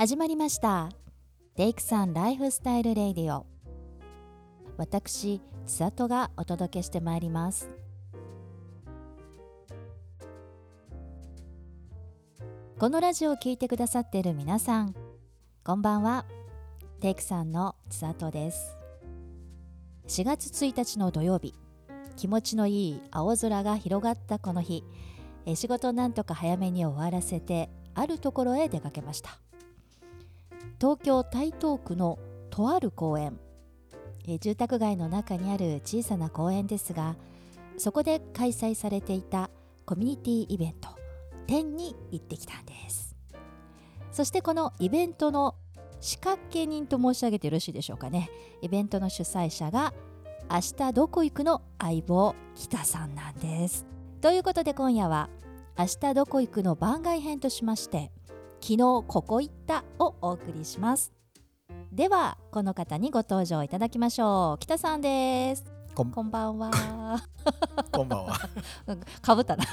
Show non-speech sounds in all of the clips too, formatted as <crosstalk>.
始まりました。テイクさんライフスタイルレディオ。私千里がお届けしてまいります。このラジオを聞いてくださっている皆さんこんばんは。テイクさんの千里です。4月1日の土曜日気持ちのいい青空が広がったこの日。え仕事なんとか早めに終わらせてあるところへ出かけました。東京台東区のとある公園え住宅街の中にある小さな公園ですがそこで開催されていたコミュニティイベント「天」に行ってきたんですそしてこのイベントの仕掛け人と申し上げてよろしいでしょうかねイベントの主催者が「明日どこ行く?」の相棒北さんなんですということで今夜は「明日どこ行く?」の番外編としまして昨日ここ行ったをお送りします。ではこの方にご登場いただきましょう。北さんです。こんこんばんは。こんばんは。<laughs> かぶったな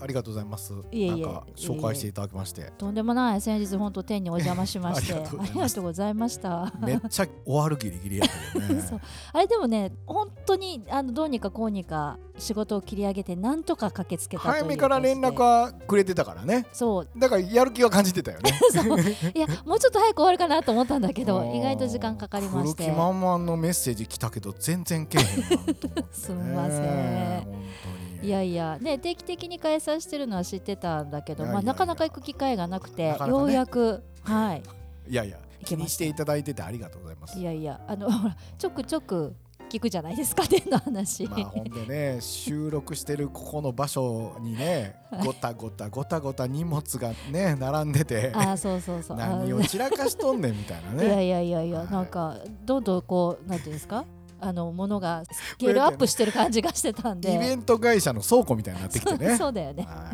ありがとうございます。いえいえなんか紹介していただきまして、とんでもない先日本当天にお邪魔しまして <laughs> あありがとうございましためっちゃ終わるギリギリやったけどね。<laughs> あれでもね本当にあのどうにかこうにか仕事を切り上げてなんとか駆けつけたという早めから連絡はくれてたからね。そうだからやる気は感じてたよね。<laughs> いやもうちょっと早く終わるかなと思ったんだけど意外と時間かかりまして来る気満々のメッセージ来たけど全然けえへんなと思って、ね。すみません本当に。いやいや。ね定期的に開催してるのは知ってたんだけどまあ、なかなか行く機会がなくてなかなかね。ようやくはい。<laughs> いやいや気にしていただいててありがとうございます。い。やいやあの <laughs> ほらちょくちょく聞くじゃないですか天の話、まあほんでね収録してるここの場所にねごたごたごたごた荷物がね並んでてあそうそうそう。あ何を散らかしとんねんみたいないね。<laughs> やいやいやいや、はい。なんかどんどんこうなんていうんですか？あのものがスケールアップしてる感じがしてたんでイベント会社の倉庫みたいになってきてね。<laughs> そうだよねは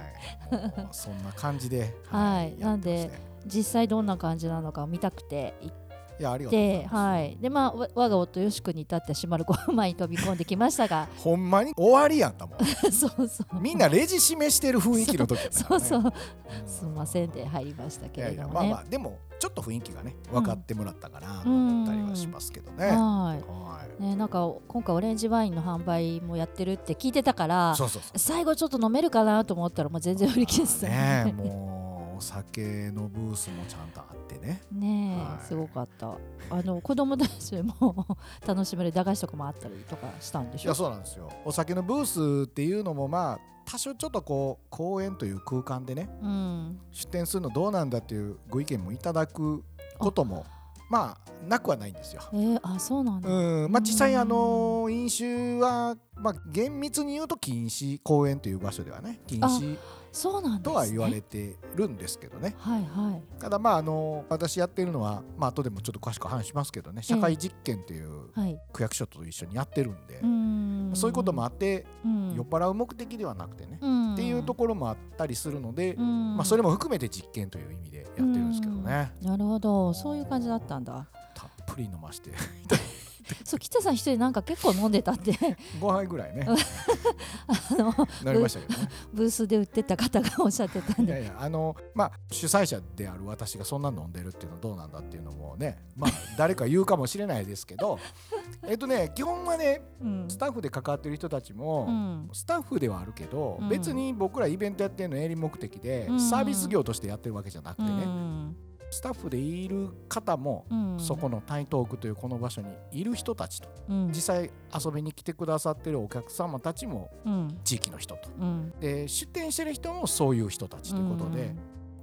い、そんな感じで。はいやってまして実際どんな感じなのか見たくて行っいやありがと。はい、でまあわ我が夫よしくに至ってしまるこの前に飛び込んできましたが。<laughs> ほんまに終わりやんだもん。そうそう。みんなレジ示してる雰囲気の時ね。そうそう。うんすみませんで入りましたけいやいやれどもねまあまあでもちょっと雰囲気がね分かってもらったかなと思ったりはしますけどね。ははい。ねなんか今回オレンジワインの販売もやってるって聞いてたからそうそうそう。最後ちょっと飲めるかなと思ったらもう全然売り切れてたねえもうお酒のブースもちゃんとあってね。ねえ、はい。すごかった。あの子供たちも <laughs> 楽しめる駄菓子とかもあったりとかしたんでしょ？いやそうなんですよ。お酒のブースっていうのもまあ多少ちょっとこう公園という空間でねうん。出店するのどうなんだっていうご意見もいただくこともまあなくはないんですよ。えー、あそうなんだ、うん。まあ、実際あの飲酒は、まあ、厳密に言うと禁止公園という場所ではね禁止そうなんです、ね、とは言われてるんですけどね。はいはい。ただまああの私やってるのはまあ後でもちょっと詳しく話しますけどね。社会実験というはい。区役所と一緒にやってるんでう、ん。そういうこともあって、うん。酔っ払う目的ではなくてね、うん。っていうところもあったりするので、うん。まあ、それも含めて実験という意味でやってるんですけどね、なるほど。そういう感じだったんだ。たっぷり飲ましてそう北さん一人なんか結構飲んでたって5杯ぐらいね。<laughs> あのなりましたけどね。ブースで売ってた方がおっしゃってたんで。いやいやあのまあ主催者である私がそんな飲んでるっていうのはどうなんだっていうのもねまあ誰か言うかもしれないですけど <laughs> えっとね基本はねうん。スタッフで関わってる人たちも、うん。スタッフではあるけど、うん。別に僕らイベントやってるの営利目的で、うん。サービス業としてやってるわけじゃなくてうね、んスタッフでいる方も、うん。そこの台東区というこの場所にいる人たちとうん。実際遊びに来てくださってるお客様たちもうん。地域の人と。うん。で出店してる人もそういう人たちということで、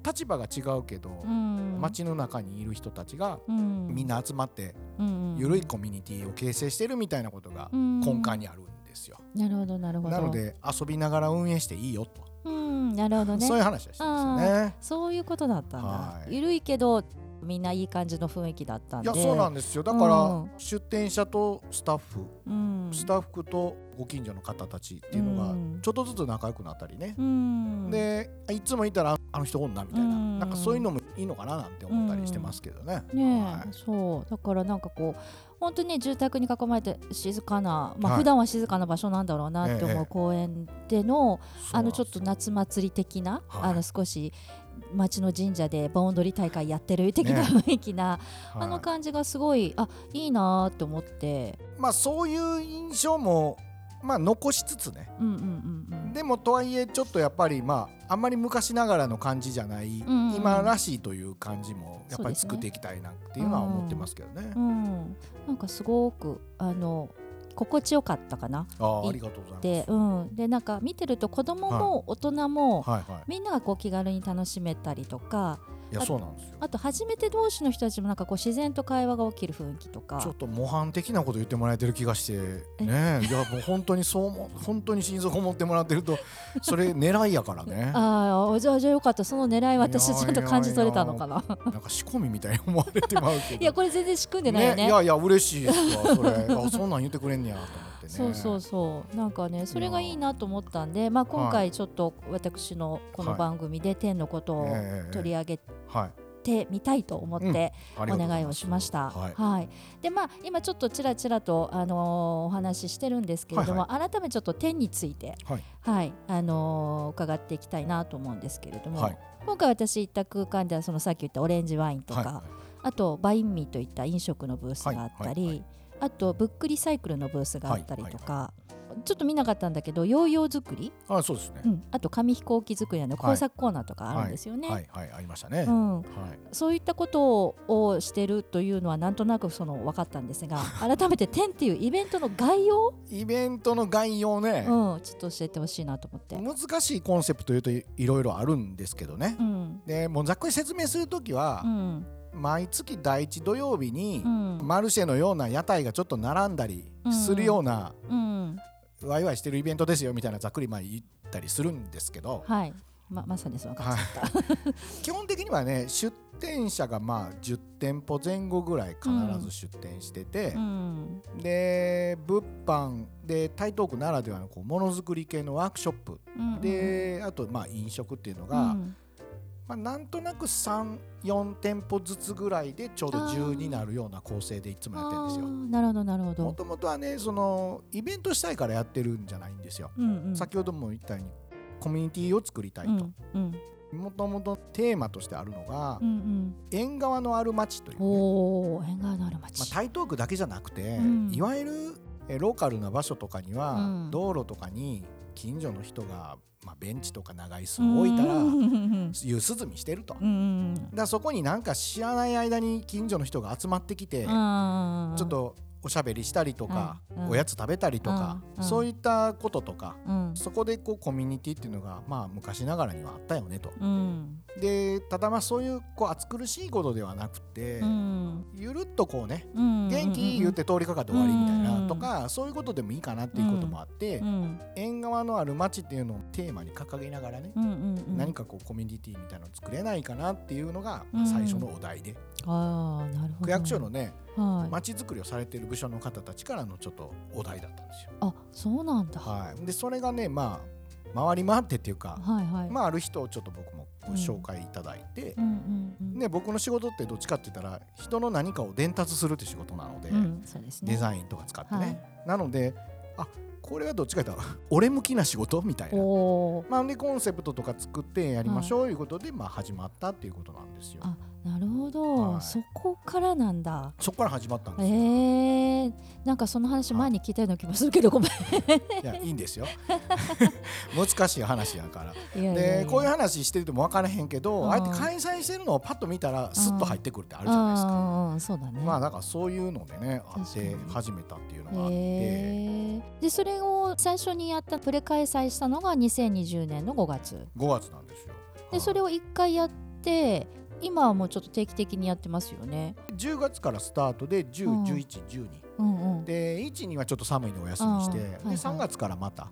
立場が違うけど、うん。街の中にいる人たちがうん。みんな集まってうん。緩いコミュニティを形成してるみたいなことがうん。根幹にあるんですよ。なるほどなるほど。なので遊びながら運営していいよと、うんなるほどね。そういう話をしてますよね。そういうことだったんだ、はい。ゆるいけどみんないい感じの雰囲気だったんで。いやそうなんですよ。だから、うん。出店者とスタッフ、うん。スタッフとご近所の方たちっていうのがうん。ちょっとずつ仲良くなったりね、うん。でいつもいたらあの人おんなみたいな、うんなんかそういうのもいいのかななんて思ったりしてますけどね。ねえ、はい。そう。だからなんかこう本当にね住宅に囲まれて静かなまあはい。普段は静かな場所なんだろうなって思ええう公園での、あのちょっと夏祭り的な、はい。あの少し町の神社で盆踊り大会やってる的な雰囲気な、あのはい感じがすごいあいいなと思って。まあそういう印象もまあ残しつつね。うんうんうんうん。でもとはいえちょっとやっぱりまああんまり昔ながらの感じじゃない、んうん今らしいという感じもやっぱり作っていきたいなっていうのは思ってますけどね。うん、なんかすごくあの心地よかったかな。ああありがとうございます。で,、うん、でなんか見てると子供も大人も、はいはい。みんながこう気軽に楽しめたりとかいやそうなんですよ。あと初めて同士の人たちもなんかこう自然と会話が起きる雰囲気とか。ちょっと模範的なこと言ってもらえてる気がしてねいやもう本当にそう思う <laughs> 本当に心底思ってもらってるとそれ狙いやからね。<laughs> ああじゃあじゃあよかった。その狙い私ちゃんと感じ取れたのかな。<laughs> なんか仕込みみたいに思われてまうけど。いやこれ全然仕組んでないよね。いやいや嬉しいですわそれ。あそんなん言ってくれんねやと思ってね。そうそうそう。なんかねそれがいいなと思ったんで、まあ、今回ちょっと私のこの番組で天のことをええ取り上げはいてみたいと思ってお願いをしました。はい。はい、でまあ今ちょっとちらちらとあのーお話ししてるんですけれども、改めてちょっと天についてはい。はい。あのー伺っていきたいなと思うんですけれども、はい。今回私行った空間ではそのさっき言ったオレンジワインとか、はいあとバインミーといった飲食のブースがあったり、はいはいあとブックリサイクルのブースがあったりとか、ちょっと見なかったんだけどヨーヨー作り、あそうですね。うん、あと紙飛行機作りの工作コーナーとかあるんですよね。はい。はい。ありましたね。うん、はい。そういったことをしてるというのはなんとなくその分かったんですが <laughs> 改めて「天」っていうイベントの概要、イベントの概要ね。うん、ちょっと教えてほしいなと思って。難しいコンセプト言うといいろいろあるんですけどね。うん。でもうざっくり説明するときはうん毎月第一土曜日にうんマルシェのような屋台がちょっと並んだりするようなうん、ワイワイしてるイベントですよみたいなざっくりまあ言ったりするんですけど、はい。ままさにその感じ。基本的にはね出店者がまあ10店舗前後ぐらい必ず出店してて。う、ん。で物販で台東区ならではのこうものづくり系のワークショップ。うん。であとまあ飲食っていうのが、うんまあ、なんとなく34店舗ずつぐらいでちょうど10になるような構成でいつもやってるんですよ。なるほどなるほもど。ともとはねそのイベントしたいからやってるんじゃないんですよ。うんうん先ほども言ったようにコミュニティを作りたいとうんうんもともとテーマとしてあるのが、うん縁側のある町といううん、ね、おお縁側のあるまあ、町。台東区だけじゃなくて、うんいわゆるえローカルな場所とかには、うん道路とかに近所の人が、まあ、ベンチとか長椅子を置いたら、夕涼みしてると。だそこになんか知らない間に近所の人が集まってきて、ちょっとおしゃべりしたりとか、おやつ食べたりとか、そういったこととか、うん。そこでこうコミュニティっていうのがまあ昔ながらにはあったよねと。うん。でただまあそういうこう暑苦しいことではなくて、うん。ゆるっとこうねうん元気言って通りかかって終わりみたいなうん。とか、そういうことでもいいかなっていうこともあって、うん。縁側のある街っていうのをテーマに掲げながらね、何かこうコミュニティみたいなのを作れないかなっていうのがうん。最初のお題で、ああなるほど。区役所のねはい。街づくりをされている部署の方たちからのちょっとお題だったんですよ。あそうなんだ。ははい、でそれがねまあ回り回ってっていうか、いはい。まあ、ある人をちょっと僕もご紹介いただいてう、ん。うんうんね、僕の仕事ってどっちかって言ったら人の何かを伝達するって仕事なので、うんそうですね。デザインとか使ってね、はい。なのであこれはどっちかというと俺向きな仕事みたいな。まあ、でコンセプトとか作ってやりましょういうことで、まあ、始まったっていうことなんですよ。あなるほど、はい。そこからなんだ。そこから始まったんえですよ。ー、なんかその話前に聞いたような気もするけどごめん。いやいいんですよ。<laughs> 難しい話やから。でこういう話してても分からへんけど、うん。あえて開催してるのをパッと見たらスッと入ってくるってあるじゃないですか。そうだね。まあだからそういうのでねあって始めたっていうのがあって、へー。でそれを最初にやったプレ開催したのが2020年の5月。5月なんですよ。でそれを1回やって今はもうちょっと定期的にやってますよね。10月からスタートで10、うん。11、12うんうん。で1にはちょっと寒いのお休みして、うん。はいはい。で3月からまた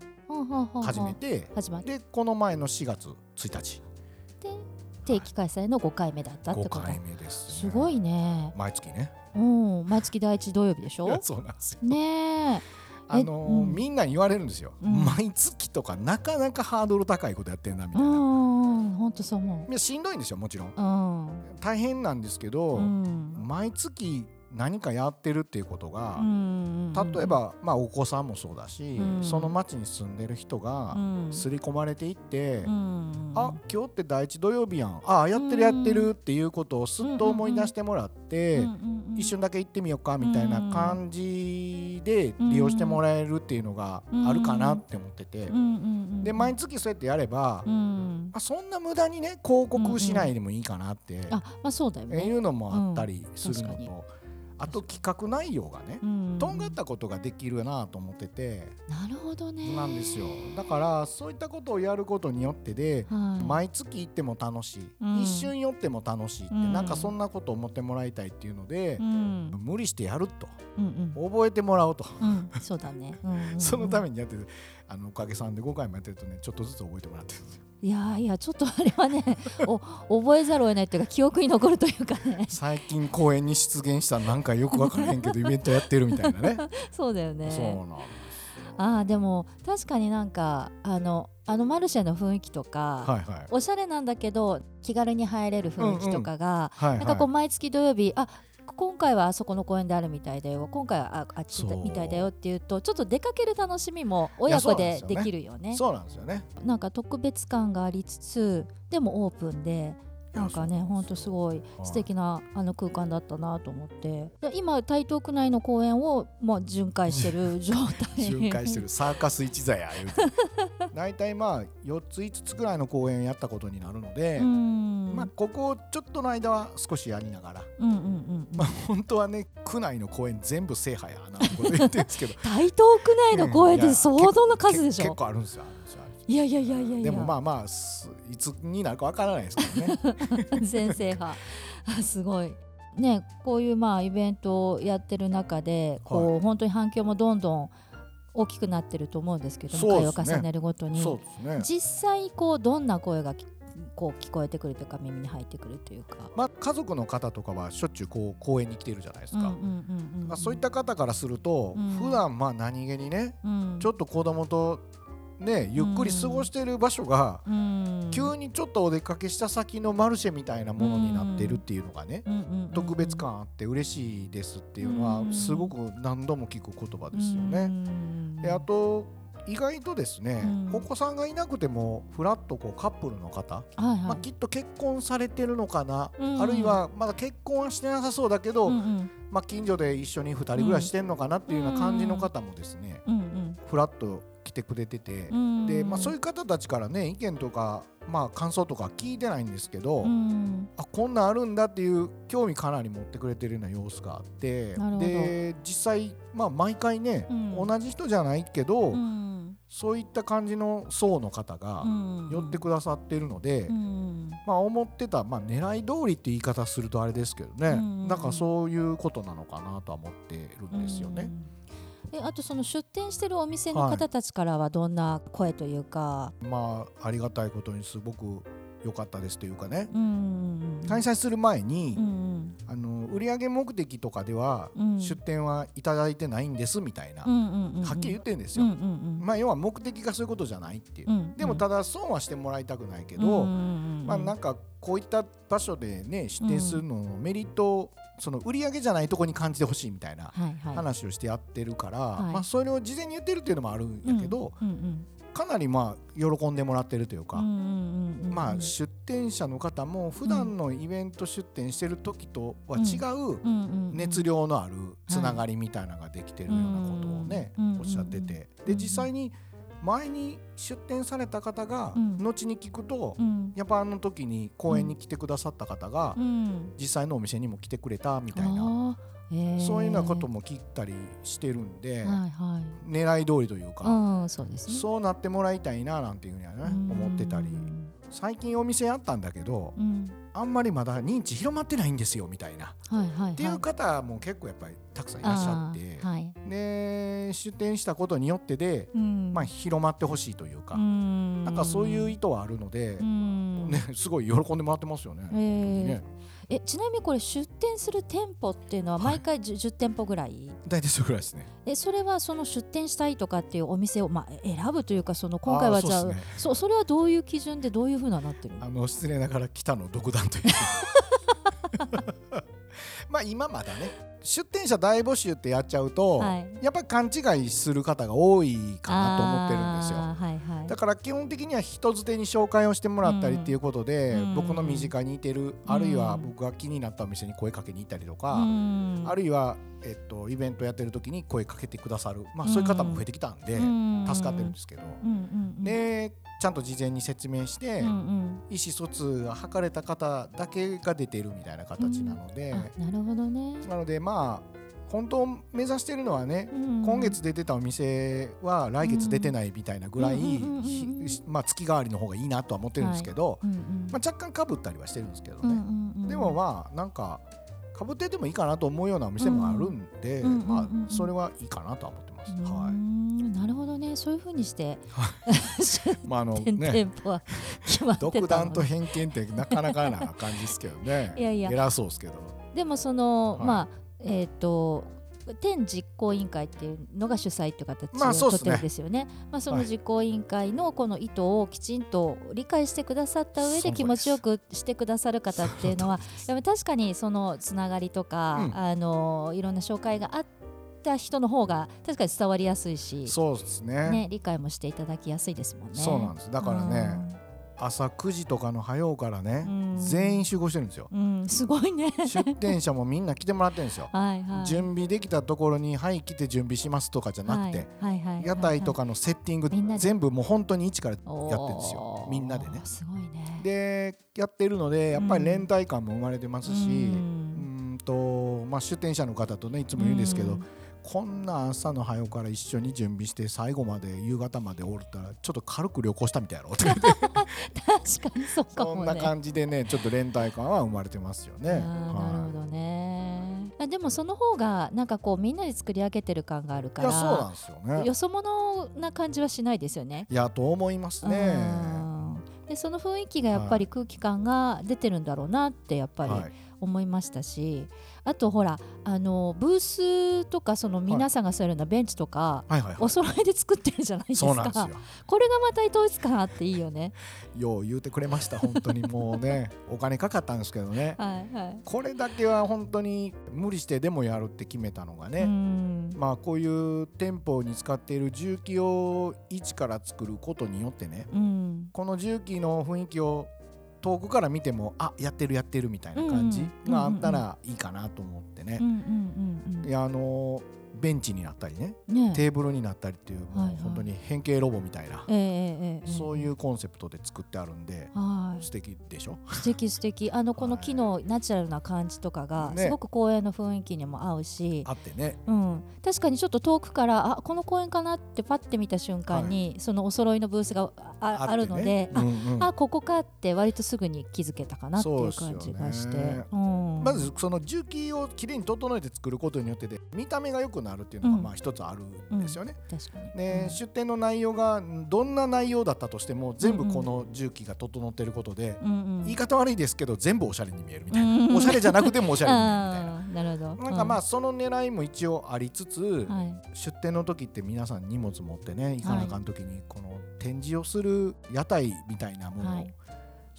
始めて、でこの前の4月1日。定期開催の5回目だったって5こと。回目です、すごいね。毎月ね。うん。毎月第一土曜日でしょ？<laughs> そうなんですよ。ねえ。あのーうん。みんなに言われるんですよ、うん。毎月とかなかなかハードル高いことやってんなみたういな、ん本当そう思いやしんどいんですよもちろん。ううん。大変なんですけど、うん。毎月何かやってるっていうことが、うん例えば、まあ、お子さんもそうだし、うん。その町に住んでる人がうん。刷り込まれていって、うん。あ今日って第一土曜日やん。あやってるやってるっていうことをすっと思い出してもらって、うんうんうん。一瞬だけ行ってみようかみたいな感じで利用してもらえるっていうのがあるかなって思ってて、うんうんうんで毎月そうやってやれば、うん。あそんな無駄にね広告しないでもいいかなって、あまあそうだよね。いうのもあったりするのと、あと企画内容がね、うんとんがったことができるなと思ってて、なるほどね。なんですよ。だからそういったことをやることによってで、はい。毎月行っても楽しい、うん。一瞬寄っても楽しいって、うん。なんかそんなことを思ってもらいたいっていうのでう、ん。無理してやると。うんうん。覚えてもらうと、うん。そうだね。うんうんうん。<laughs> そのためにやってるあのおかげさんで5回もやってるとねちょっとずつ覚えてもらってるんですよいやいやちょっとあれはね <laughs> お覚えざるを得ないっていうか記憶に残るというかね。最近公演に出現したなんかよく分からへんけどイベントやってるみたいなね。<laughs> そうだよね。そうなんああでも確かになんかあのあのマルシェの雰囲気とか、はいはい。おしゃれなんだけど気軽に入れる雰囲気とかが、はいなんかこうは毎月土曜日あ今回はあそこの公園であるみたいだよ今回はああっちみたいだよっていうとちょっと出かける楽しみも親子でできるよね。いそうなんですよね。なんか特別感がありつつでもオープンでなんかねほんとすごい素敵なあの空間だったなと思って。で今台東区内の公園をもう巡回してる <laughs> 状態。巡回してる。サーカス一座や <laughs> 大体まあ4つ5つぐらいの公演やったことになるので、うん。まあここちょっとの間は少しやりながら。うんうんうんまあ本当はね区内の公演全部制覇やなこと言ってるんですけど。台東区内の公園って相当な数でしょ？構あるんですよあるんですよ。いやいやいやいやいや。でもまあまあすいつになるかわからないですからね。全制覇あすごい。ねこういうまあイベントをやってる中でこう、本当に反響もどんどん大きくなってると思うんですけども、ね。回を重ねるごとに。ね。実際こうどんな声がきこう聞こえてくるというか耳に入ってくるというか。まあ家族の方とかはしょっちゅうこう公園に来てるじゃないですか、そういった方からすると、うん。普段まあ何気にねうん。ちょっと子供とねゆっくり過ごしてる場所が、うん。急にちょっとお出かけした先のマルシェみたいなものになってるっていうのがね、特別感あって嬉しいですっていうのはうんすごく何度も聞く言葉ですようね。んであと意外とですね、うん。お子さんがいなくてもフラッとこうカップルの方、はいはい。まあ、きっと結婚されてるのかな、うんあるいはまだ結婚はしてなさそうだけど、まあ、近所で一緒に2人暮らししてんのかなっていうような感じの方もですね、うんフラッと来てくれてて、うん。でまあ、そういう方たちからね意見とか、まあ、感想とか聞いてないんですけど、うん。あこんなんあるんだっていう興味かなり持ってくれてるような様子があって。で実際、まあ、毎回ね、うん。同じ人じゃないけど、うん。そういった感じの層の方がうん。寄ってくださってるので、うん。まあ、思ってた、まあ、狙い通りって言い方するとあれですけどね、うん。なんかそういうことなのかなとは思ってるんですよね。うん。えあとその出店してるお店の方たちからはどんな声というか、まあありがたいことにすごく良かったですというかね、うん開催する前に、うんあの売上目的とかではうん。出店はいただいてないんですみたいな、うんうんうんうん。はっきり言ってるんですよ。うんうんうん。まあ要は目的がそういうことじゃないっていう。うんでもただ損はしてもらいたくないけど、まあなんかかこういった場所でね出店するののメリットをその売り上げじゃないとこに感じてほしいみたいなはいはい。話をしてやってるから、はい。まあそれを事前に言ってるっていうのもあるんやけど、うんうんかなりまあ喜んでもらってるというか、まあ出店者の方も普段のイベント出店してる時とは違う熱量のあるつながりみたいなのができてるようなことをね、うんおっしゃってて。うんで実際に前に出店された方がうん。後に聞くと、うん。やっぱあの時に公演に来てくださった方がうん。実際のお店にも来てくれたみたいな、そういうようなことも聞いたりしてるんで、はいはい。狙い通りというか、うんそうですね。そうなってもらいたいななんていうふうにはね思ってたり。うん最近お店やったんだけどうんあんまりまだ認知広まってないんですよみたいな、はいはいはい。っていう方も結構やっぱりたくさんいらっしゃって、はい。で出店したことによってで、うん。まあ、広まってほしいというか、うん。なんかそういう意図はあるので、うん。ね、すごい喜んでもらってますよね。えーねえちなみにこれ出店する店舗っていうのははい。毎回 10, 10店舗ぐらい？大体それぐらいですね。えそれはその出店したいとかっていうお店を、まあ、選ぶというかその今回はじゃあそうね。そそれはどういう基準でどういうふうななってるの？あの失礼ながら北の独断という <laughs> まあ今まだね出店者大募集ってやっちゃうと、はい。やっぱり勘違いする方が多いかなと思ってるんですよ。はいはい。だから基本的には人づてに紹介をしてもらったりっていうことで、うん。僕の身近にいてる、うん。あるいは僕が気になったお店に声かけに行ったりとか、うん。あるいは、えっと、イベントやってる時に声かけてくださる、まあ、そういう方も増えてきたんで、うん。助かってるんですけど、でちゃんと事前に説明して、うんうん。意思疎通が図れた方だけが出てるみたいな形なので、あなるほどね、なのでまあ本当目指してるのはね、うん今月出てたお店は来月出てないみたいなぐらい、まあ、月替わりの方がいいなとは思ってるんですけど、うんうんまあ、若干かぶったりはしてるんですけどね、うんうんうんでもまあなんかかぶっててもいいかなと思うようなお店もあるんで、うんうんまあ、それはいいかなとは思ってます。はんなるほどね。そういうふうにして。い。まああの <laughs> 店ね独の。断と偏見ってなかなかな感じですけどね。いやいや。偉そうですけどでもその、はい。まあえっ、と店実行委員会っていうのが主催っていう形をとってるんですよね。まあそのはい。実行委員会のこの意図をきちんと理解してくださった上で気持ちよくしてくださる方っていうのはやっぱ確かにそのつながりとか、うん。あのいろんな紹介があった人の方が確かに伝わりやすいし、そうですね。ね、理解もしていただきやすいですもんね。そうなんです。だからね朝9時とかの早うからね、うん。全員集合してるんですよ。すごいね。出店者もみんな来てもらってるんですよ。はいはい。準備できたところに「はい来て準備します」とかじゃなくて、屋台とかのセッティング全部もう本当に一からやっておるんですよ。ー。みんなでねすごいね。でやってるのでやっぱり連帯感も生まれてますし、ううんんとまあ、出店者の方とねいつも言うんですけど、うんこんな朝の早うから一緒に準備して最後まで夕方までおるったらちょっと軽く旅行したみたいやろ確かにそうかそもね。んな感じでねちょっと連帯感は生まれてますよね。あーなるほどね。あでもその方がなんかこうみんなで作り上げてる感があるかいやそうならんですよね。よそ者な感じはしないですよね。いやと思いますね。うんでその雰囲気がやっぱり空気感が出てるんだろうなってやっぱりはい、思いましたし、あとほらあのブースとかその皆さんが座るようなベンチとか、はいはいはい。お揃いで作ってるじゃないですか。これがまた統一感あっていいよね。<laughs> よう言うてくれました本当にもうね。<laughs> お金かかったんですけどね。はいはい。これだけは本当に無理してでもやるって決めたのがね、うん。まあこういう店舗に使っている重機を一から作ることによってね。うん。この重機の雰囲気を遠くから見てもあやってるやってるみたいな感じがあったらいいかなと思ってね。いやあのベンチになったりねね。テーブルになったりっていうもうはいはい。本当に変形ロボみたいな、そういうコンセプトで作ってあるんではい。素敵でしょ？素敵素敵。あの <laughs> このはい木のナチュラルな感じとかがね。すごく公園の雰囲気にも合うし、あってね。うん、確かにちょっと遠くからあこの公園かなってパッて見た瞬間に、そのお揃いのブースがああるので、うんうん。ああここかって割とすぐに気づけたかなっていう感じがして、うん、まずその重機をきれいに整えて作ることによってで見た目が良くなるっていうのがうん。まあ一つあるんですよね。で出店の内容がどんな内容だったとしても全部この重機が整ってることで、言い方悪いですけど全部おしゃれに見えるみたいな、うんおしゃれじゃなくてもおしゃれに見えるみたいな。なるほど。なんかまあその狙いも一応ありつつ、うんはい。出店の時って皆さん荷物持ってね行かなあかん時にこの展示をする屋台みたいなもの、はい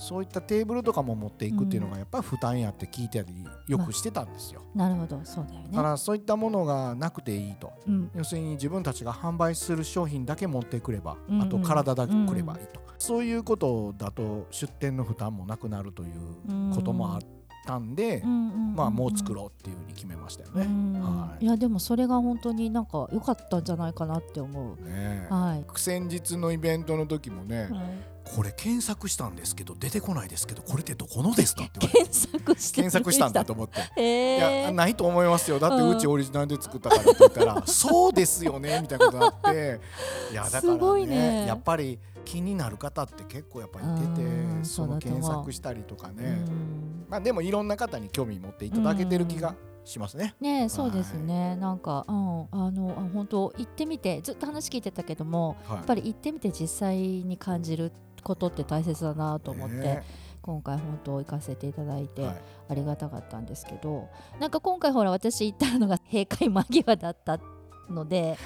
そういったテーブルとかも持っていくっていうのがやっぱ負担やって聞いたりよくしてたんですよ。なるほどそうだよね。だからそういったものがなくていいと。うん。要するに自分たちが販売する商品だけ持ってくれば、うんうん。あと体だけくればいいと、そういうことだと出店の負担もなくなるということもあったんで、うん。うんうんまあもう作ろうっていうふうに決めましたよね。うんはい。いやでもそれが本当になんか良かったんじゃないかなって思う。ねえ。はい。先日のイベントの時もね、はいこれ検索したんですけど出てこないですけどこれってどこのですかって検索して検索したんだと思って。へいやえ。ないと思いますよ。だってうんうちオリジナルで作ったからって言ったらそうですよねみたいなことがあって。いやだからねね。やっぱり気になる方って結構やっぱり出てうんその検索したりとかうねん。まあでもいろんな方に興味持っていただけてる気がしますね。ねえそうですね。なんかうんあのあ本当行ってみてずっと話聞いてたけどもはい。やっぱり行ってみて実際に感じることって大切だなと思って、ね。今回本当行かせていただいて、はい。ありがたかったんですけどなんか今回ほら私行ったのが閉会間際だったっので、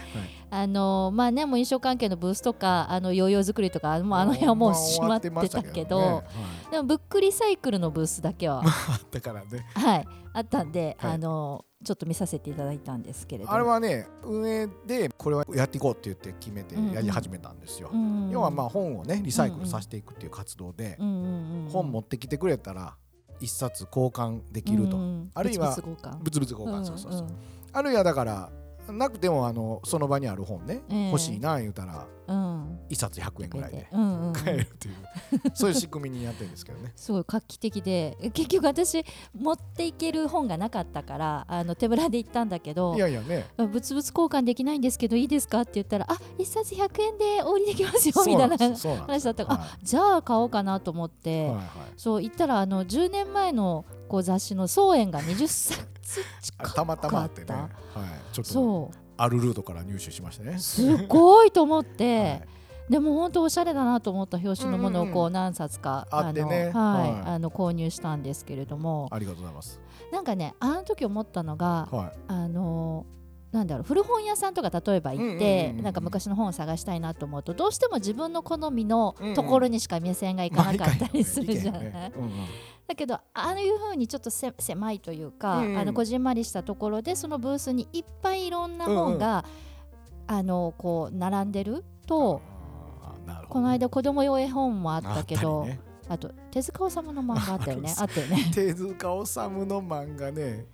あのまあねもう飲食関係のブースとかあのヨーヨー作りとかもうあの辺はもう閉まってたけど、ね。でもブックリサイクルのブースだけは、はい。あったからねはい、あったんで、はい。あのちょっと見させていただいたんですけれども。あれはね運営でこれはやっていこうって言って決めてやり始めたんですよ、うん要はまあ本をねリサイクルさせていくっていう活動で、うんうんうん、本持ってきてくれたら一冊交換できると、うんうんあるいは物々交換。そうそうそう。うん。あるいはだからなくてもあのその場にある本ね、ええ。欲しいな言うたらうん。一冊100円ぐらいで。うん買えるっていう。そういう仕組みにやってるんですけどね。すごい画期的で。結局私持っていける本がなかったからあの手ぶらで行ったんだけどいやいやね。物々交換できないんですけどいいですかって言ったらあ一冊100円でお売りできますよみたいな話だったから、はあじゃあ買おうかなと思って、はいはい。そう行ったらあの10年前のこう雑誌の「総園」が20冊近かったあたまたまあってね、はい、ちょっとそアルルートから入手しましたね。うすごいと思って、<laughs> はい。でも本当おしゃれだなと思った表紙のものをうんうんこう何冊か、あってね。のはい。はい。あの購入したんですけれども。ありがとうございます。なんかねあの時思ったのがはあのなんだろう古本屋さんとか例えば行っうんうんてうんうん。なんか昔の本を探したいなと思うとどうしても自分の好みのうんうん。ところにしか目線がいいかなかったりするじゃない、だけどああいうふうにちょっとせ狭いというか、うんうん。あのこじんまりしたところでそのブースにいっぱいいろんな本が、あのこう並んでるとこの間子供用絵本もあったけどあ,、と手塚治虫の漫画あったよね。<laughs> ああったよね。<laughs> 手塚治虫の漫画ね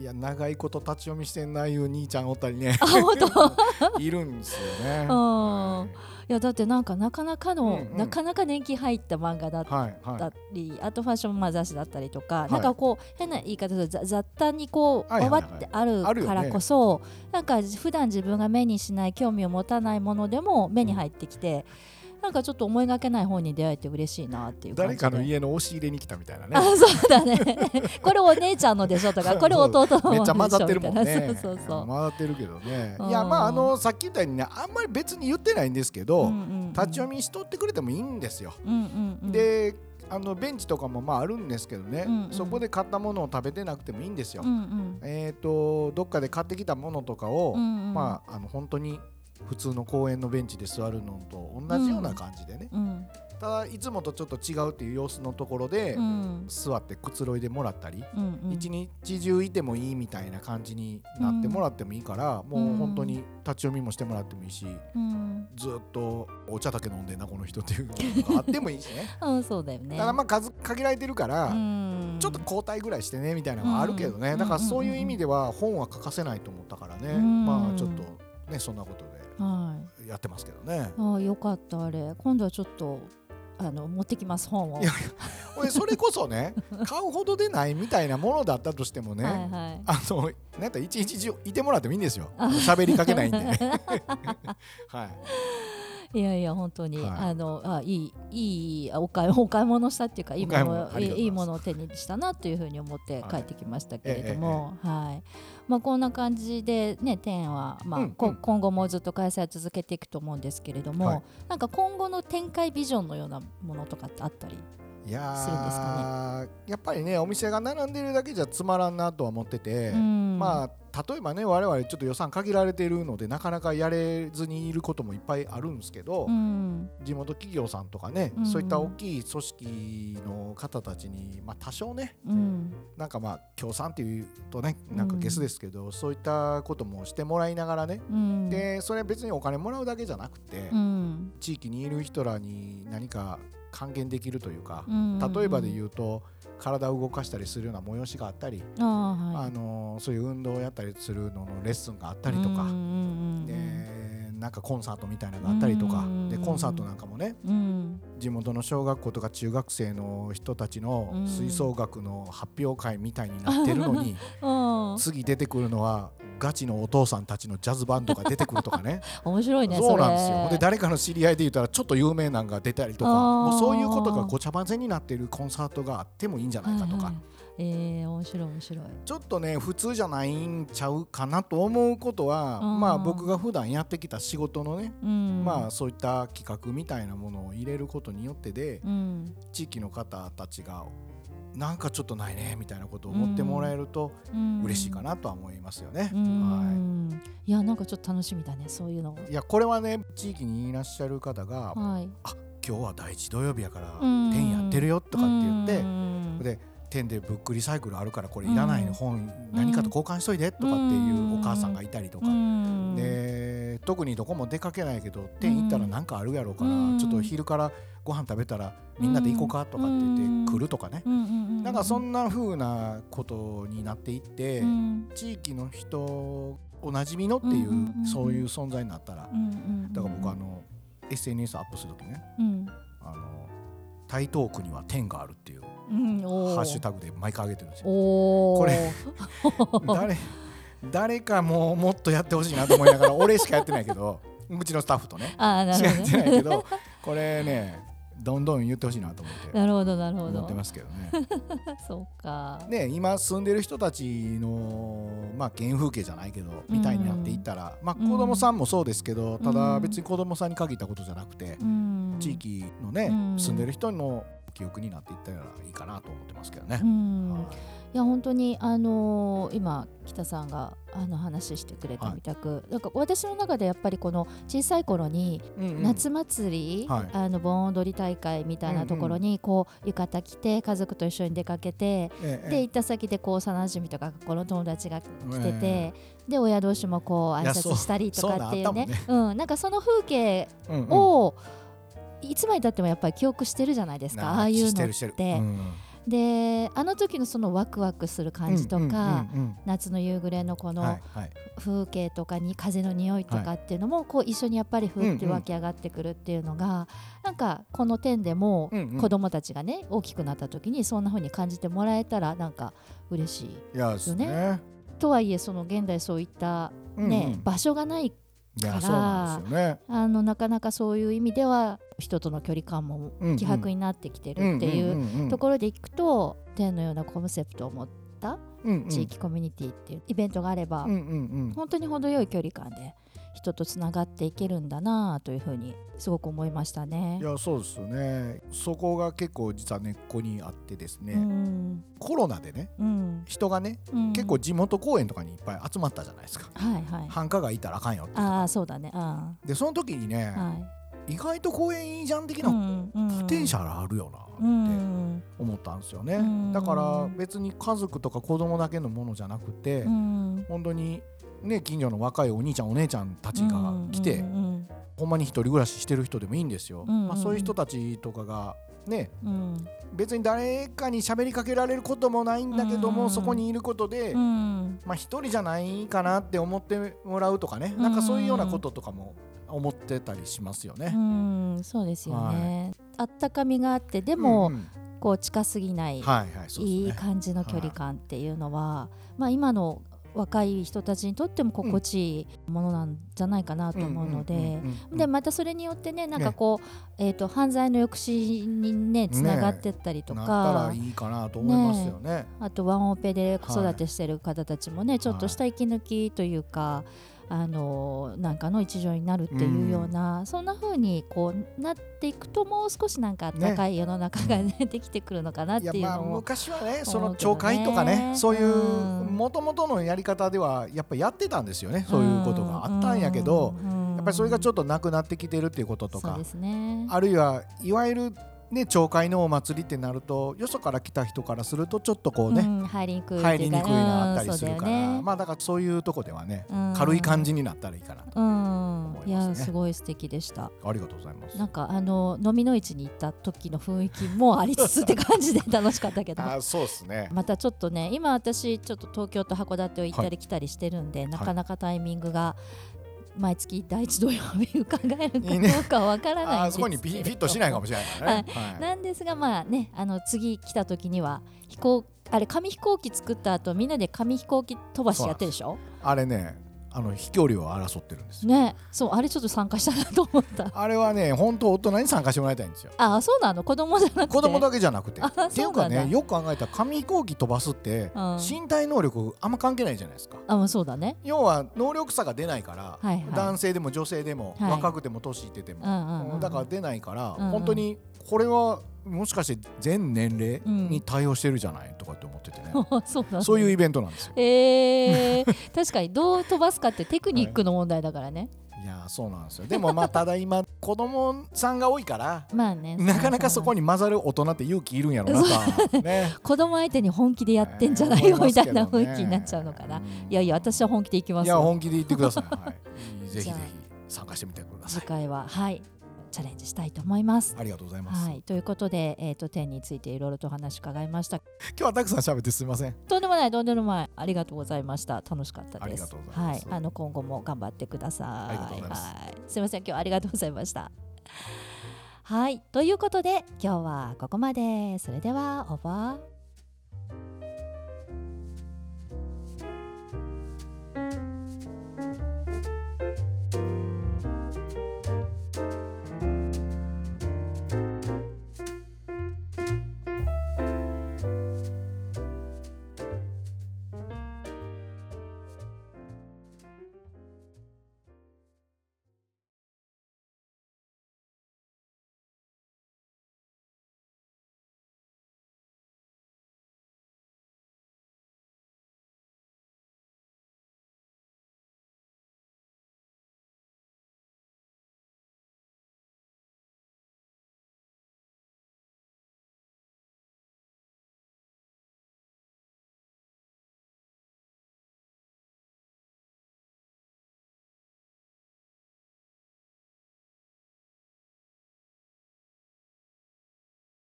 いや長いこと立ち読みしてんないう兄ちゃんおったりね。<laughs> いるんですよね。<laughs> うん。はい。やだってなんかなかなかの、うんうん。なかなか年季入った漫画だっはいはい。たり、あとファッションまあ雑誌だったりとか、い。なんかこう変な言い方で雑雑多にこうはいはいはいわってあるからこそ、なんか普段自分が目にしない興味を持たないものでも目に入ってきて、なんかちょっと思いがけない本に出会えて嬉しいなっていう感じで。誰かの家の押し入れに来たみたいなね。あ。そうだね。<laughs> これお姉ちゃんのでしょとか <laughs> これ弟のめっちゃ混ざってるもんね。そうそうそう混ざってるけどね。うん。いやまああのさっき言ったようにねあんまり別に言ってないんですけど、うんうん。うん立ち読みしとってくれてもいいんですよ。うんうんうん。であのベンチとかもまああるんですけどね、うんうん。そこで買ったものを食べてなくてもいいんですよ。うんうん。えっ、とどっかで買ってきたものとかを、うんうん。まああの本当に普通の公園のベンチで座るのと同じような感じでね、うん。ただいつもとちょっと違うっていう様子のところで、うん。座ってくつろいでもらったり、一日中いてもいいみたいな感じになってもらってもいいから、もう本当に立ち読みもしてもらってもいいしうん。ずっとお茶だけ飲んでんなこの人っていうのがあってもいいしね。<laughs> うんそうだよね。ただまあ数限られてるから、うん。ちょっと交代ぐらいしてねみたいなのはあるけどね、うんだからそういう意味では本は欠かせないと思ったからね、うん。まあちょっとねそんなことはいでやってますけどね。ああよかったあれ。今度はちょっとあの持ってきます本を。いや俺それこそね <laughs> 買うほどでないみたいなものだったとしてもね、はいはい。あのなんやったら一日中いてもらってもいいんですよ。あ喋りかけないんで <laughs> はいいやいや本当に、はい。あのあいいいいお買いお買い物したっていうかいいものいいいいいものを手にしたなというふうに思ってはい帰ってきましたけれども、はい。まあ、こんな感じでね展は、まあうんこうん。今後もずっと開催続けていくと思うんですけれども、はい。なんか今後の展開ビジョンのようなものとかってあったりいやするんですーやっぱりねお店が並んでるだけじゃつまらんなとは思ってて、うん。まあ例えばね我々ちょっと予算限られてるのでなかなかやれずにいることもいっぱいあるんですけど、うん。地元企業さんとかね、うん。そういった大きい組織の方たちに、まあ、多少ねうん。なんかまあ協賛っていうとねなんかゲスですけど、そういったこともしてもらいながらね、うん。でそれは別にお金もらうだけじゃなくて、うん。地域にいる人らに何か還元できるというか、うん例えばで言うと体を動かしたりするような催しがあったり、あーはい。あのそういう運動をやったりするののレッスンがあったりとか、でなんかコンサートみたいなのがあったりとか、うん。でコンサートなんかもねうん。地元の小学校とか中学生の人たちのうん。吹奏楽の発表会みたいになってるのに、<laughs> うん。次出てくるのはガチのお父さんたちのジャズバンドが出てくるとかね。<laughs> 面白いねそうなんですよ。で誰かの知り合いで言ったらちょっと有名なんが出たりとかもうそういうことがごちゃ混ぜになってるコンサートがあってもいいんじゃないかとか、はいはいえー、面白い面白い。ちょっとね普通じゃないんちゃうかなと思うことは、うん。まあ僕が普段やってきた仕事のね、うん。まあそういった企画みたいなものを入れることによってで、うん。地域の方たちがなんかちょっとないねみたいなことを思ってもらえると嬉しいかなとは思いますよね。はい、いやなんかちょっと楽しみだねそういうの。いやこれはね地域にいらっしゃる方が、はい、あ今日は第一土曜日やから店やってるよとかって言ってで店でブックリサイクルあるからこれいらないの。本何かと交換しといてとかっていうお母さんがいたりとか。で特にどこも出かけないけど店行ったら何かあるやろうからちょっと昼からご飯食べたらみんなで行こうかとかって言って来るとかね。なんかそんな風なことになっていって地域の人おなじみのっていうそういう存在になったら。だから僕あの SNS アップする時ね。あの台東区には天があるっていうハッシュタグで毎回上げてるんですよ。これ誰誰かももっとやってほしいなと思いながら俺しかやってないけどうちのスタッフとね。あなるほど、ね、やってないけどこれねどんどん言ってほしいなと思って。なるほどなるほど。思ってますけどね。<laughs> そうか。ね今住んでる人たちのまあ原風景じゃないけどみたいになっていったら、まあ子供さんもそうですけど、ただ別に子供さんに限ったことじゃなくて、地域のね、住んでる人の記憶になっていったらいいかなと思ってますけどね。いや本当にあのー、今北さんがあの話してくれたみたく、はい、なんか私の中でやっぱりこの小さい頃に夏祭り、うんうん、あの盆踊り大会みたいなところにこう浴衣着て家族と一緒に出かけて、で行った先でこう幼馴染とか学校の友達が来てて、で親同士もこう挨拶したりとかっていうね。うん、なんかその風景を、うんうん、いつまでたってもやっぱり記憶してるじゃないですか。ああいうのって。であの時のそのワクワクする感じとか、夏の夕暮れのこの風景とかに風の匂いとかっていうのもこう一緒にやっぱりふって湧き上がってくるっていうのがなんかこの点でも子供たちがね大きくなった時にそんな風に感じてもらえたらなんか嬉しいですね。とはいえその現代そういったね、場所がないからね、あのなかなかそういう意味では人との距離感も希薄になってきてるっていうところでいくと天のようなコンセプトを持った地域コミュニティっていうイベントがあれば、本当に程よい距離感で人とつながっていけるんだなというふうにすごく思いましたね。いやそうですよね。そこが結構実は根っこにあってですね、うん、コロナでね、うん、人がね、うん、結構地元公園とかにいっぱい集まったじゃないですか、はいはい、繁華街いたらあかんよって。ああそうだね。あでその時にね、はい、意外と公園いいじゃん的なポテンシャルあるよなって思ったんですよね、だから別に家族とか子供だけのものじゃなくて、本当にね、近所の若いお兄ちゃんお姉ちゃんたちが来て、うんうんうん、ほんまに一人暮らししてる人でもいいんですよ。うんうん、まあ、そういう人たちとかがね、うん、別に誰かに喋りかけられることもないんだけども、うん、そこにいることで、うん、まあ一人じゃないかなって思ってもらうとかね、うん、なんかそういうようなこととかも思ってたりしますよね。うん、そうですよね、はい、あったかみがあってでも、うんこう近すぎない、はいはい、いい感じの距離感っていうのは、はい、まあ、今の若い人たちにとっても心地いいものなんじゃないかなと思うのででまたそれによってねなんかこう、ね、えーと、犯罪の抑止にねつながってったりとか、ね、いいかなと思いますよね、ね、あとワンオペで子育てしてる方たちもね、はい、ちょっとした息抜きというか。あのなんかの一助になるっていうような、うん、そんな風にこうなっていくともう少しなんか暖かい世の中が、ね、できてくるのかなっていうのを、昔はねその町会とかねそういうもともとのやり方ではやっぱりやってたんですよね。そういうことがあったんやけど、やっぱりそれがちょっとなくなってきてるっていうこととか、ね、あるいはいわゆるね、町会のお祭りってなるとよそから来た人からするとちょっとこうね、うん、入りにくい入りにくいのあったりするから、ね、まあだからそういうとこではね、うん、軽い感じになったらいいかなと思います、ね、いやすごい素敵でした。ありがとうございます。なんかあの飲みの市に行った時の雰囲気もありつつって感じで楽しかったけど。<laughs> あそうですね。またちょっとね今私ちょっと東京と函館を行ったり来たりしてるんで、はい、なかなかタイミングが毎月第一土曜日伺えるかどうかわからないんですそこにフィットしないかもしれないからね、はい、なんですがまあねあの次来た時には飛行あれ紙飛行機作った後みんなで紙飛行機飛ばしやってるでしょ？あれねあの飛距離を争ってるんですね。そうあれちょっと参加したなと思った。あれはね本当大人に参加してもらいたいんですよ。あそうなの？子供じゃなくて？子供だけじゃなくて。っていうかねよく考えたら紙飛行機飛ばすって、うん、身体能力あんま関係ないじゃないですか。あそうだね。要は能力差が出ないから、はいはい、男性でも女性でも、はい、若くても年いってても、うんうんうん、だから出ないから、うんうん、本当にこれはもしかして全年齢に対応してるじゃないとかって思っててね、<laughs> そうね。そういうイベントなんですよ。えー、<laughs> 確かにどう飛ばすかってテクニックの問題だからね。い。やそうなんですよ。でもまあただ今子供さんが多いからまあね。なかなかそこに混ざる大人って勇気いるんやろなと、ね、<laughs> 子供相手に本気でやってんじゃないよ、みたいな雰囲気になっちゃうのかな、いやいや私は本気でいきますいや本気で言ってください、はい、ぜひぜひ参加してみてください。次回ははいチャレンジしたいと思います。ありがとうございます。はい、ということで、えっ、ー、と点についていろいろと話伺いました。今日はたくさん喋ってすみません。とんでもないとんでもないありがとうございました。楽しかったです。はい、あの今後も頑張ってください。いはい、すみません今日はありがとうございました。はい、ということで今日はここまで。それではオーバー。